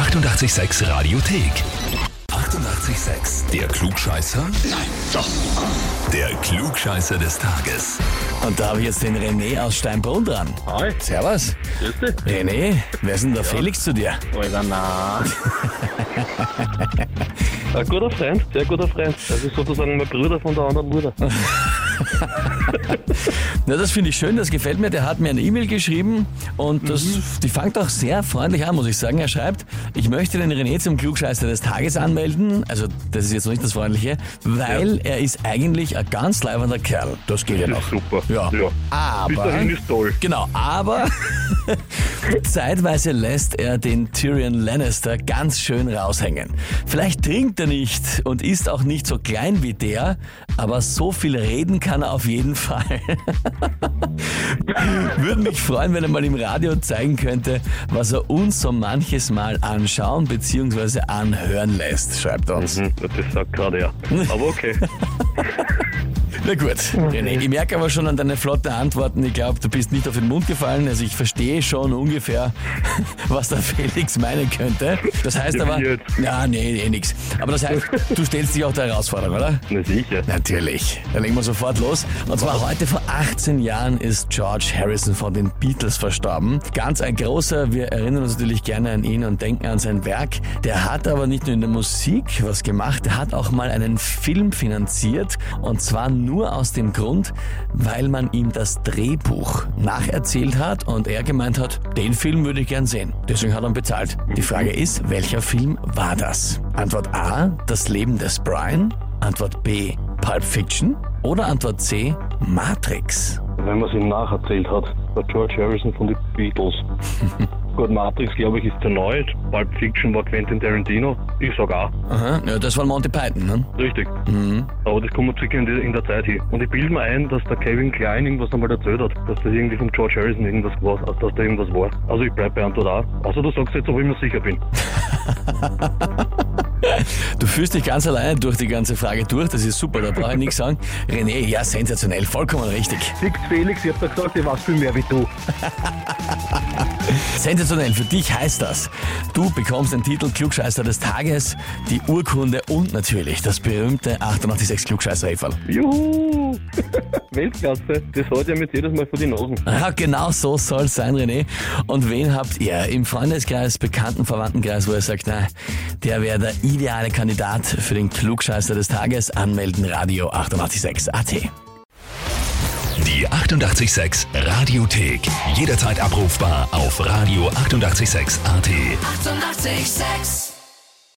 886 Radiothek. 88,6. Der Klugscheißer? Nein, doch. Der Klugscheißer des Tages. Und da habe ich jetzt den René aus Steinbrunn dran. Hi, Servus. grüß dich. René, wer ist denn der Felix zu dir? Alter, na. Ein guter Freund, sehr guter Freund. Das ist sozusagen mein Bruder von der anderen Mutter. Na, das finde ich schön, das gefällt mir. Der hat mir eine E-Mail geschrieben und das, Mhm. die fängt auch sehr freundlich an, muss ich sagen. Er schreibt, ich möchte den René zum Klugscheißer des Tages anmelden. Also, das ist jetzt noch nicht das Freundliche, weil er ist eigentlich ein ganz leibender Kerl. Das geht ja Das noch. ist super. Ja. ja. Aber. Bis dahin ist toll. Genau, aber zeitweise lässt er den Tyrion Lannister ganz schön raushängen. Vielleicht trinkt er nicht und ist auch nicht so klein wie der, aber so viel reden kann er auf jeden Fall. Würde mich freuen, wenn er mal im Radio zeigen könnte, was er uns so manches Mal anschauen bzw. anhören lässt, schreibt er uns. Hm, das sagt gerade er. Aber okay. Na gut, René, ich merke aber schon an deinen flotten Antworten, ich glaube, du bist nicht auf den Mund gefallen. Also ich verstehe schon ungefähr, was der Felix meinen könnte. Das heißt Ja, aber... Ja, nee, eh nix. Aber das heißt, du stellst dich auch der Herausforderung, oder? Na sicher. Natürlich. Dann legen wir sofort los. Und zwar heute vor 18 Jahren ist George Harrison von den Beatles verstorben. Ganz ein großer, wir erinnern uns natürlich gerne an ihn und denken an sein Werk. Der hat aber nicht nur in der Musik was gemacht, er hat auch mal einen Film finanziert. Und zwar nur aus dem Grund, weil man ihm das Drehbuch nacherzählt hat und er gemeint hat, den Film würde ich gern sehen. Deswegen hat er ihn bezahlt. Die Frage ist, welcher Film war das? Antwort A, das Leben des Brian. Antwort B, Pulp Fiction. Oder Antwort C, Matrix. Wenn man es ihm nacherzählt hat, der George Harrison von den Beatles. Gut, Matrix, glaube ich, ist der neue. Pulp Fiction war Quentin Tarantino. Ich sag auch. Aha, ja, das war Monty Python, ne? Richtig. Mhm. Aber das kommt circa in, die, in der Zeit hin. Und ich bilde mir ein, dass der Kevin Klein irgendwas einmal erzählt hat, dass das irgendwie von George Harrison irgendwas war, also dass da irgendwas war. Also ich bleib bei Antwort auch. Außer du sagst jetzt, ob ich mir sicher bin. Du fühlst dich ganz alleine durch die ganze Frage durch, das ist super, da brauche ich nichts sagen. René, ja, sensationell, vollkommen richtig. Nix Felix, ich hab da gesagt, ich weiß viel mehr wie du. Sensationell, für dich heißt das, du bekommst den Titel Klugscheißer des Tages, die Urkunde und natürlich das berühmte 886 klugscheißer -Häferl. Juhu! Weltklasse. Das hat ja mit jedes Mal vor die Nasen. Ja, genau so soll es sein, René. Und wen habt ihr im Freundeskreis, Bekannten, Verwandtenkreis, wo ihr sagt, na, der wäre der ideale Kandidat für den Klugscheißer des Tages? Anmelden, Radio 886 AT. Die 88,6 Radiothek. Jederzeit abrufbar auf radio886.at. 88,6. Eighty-eight, sex.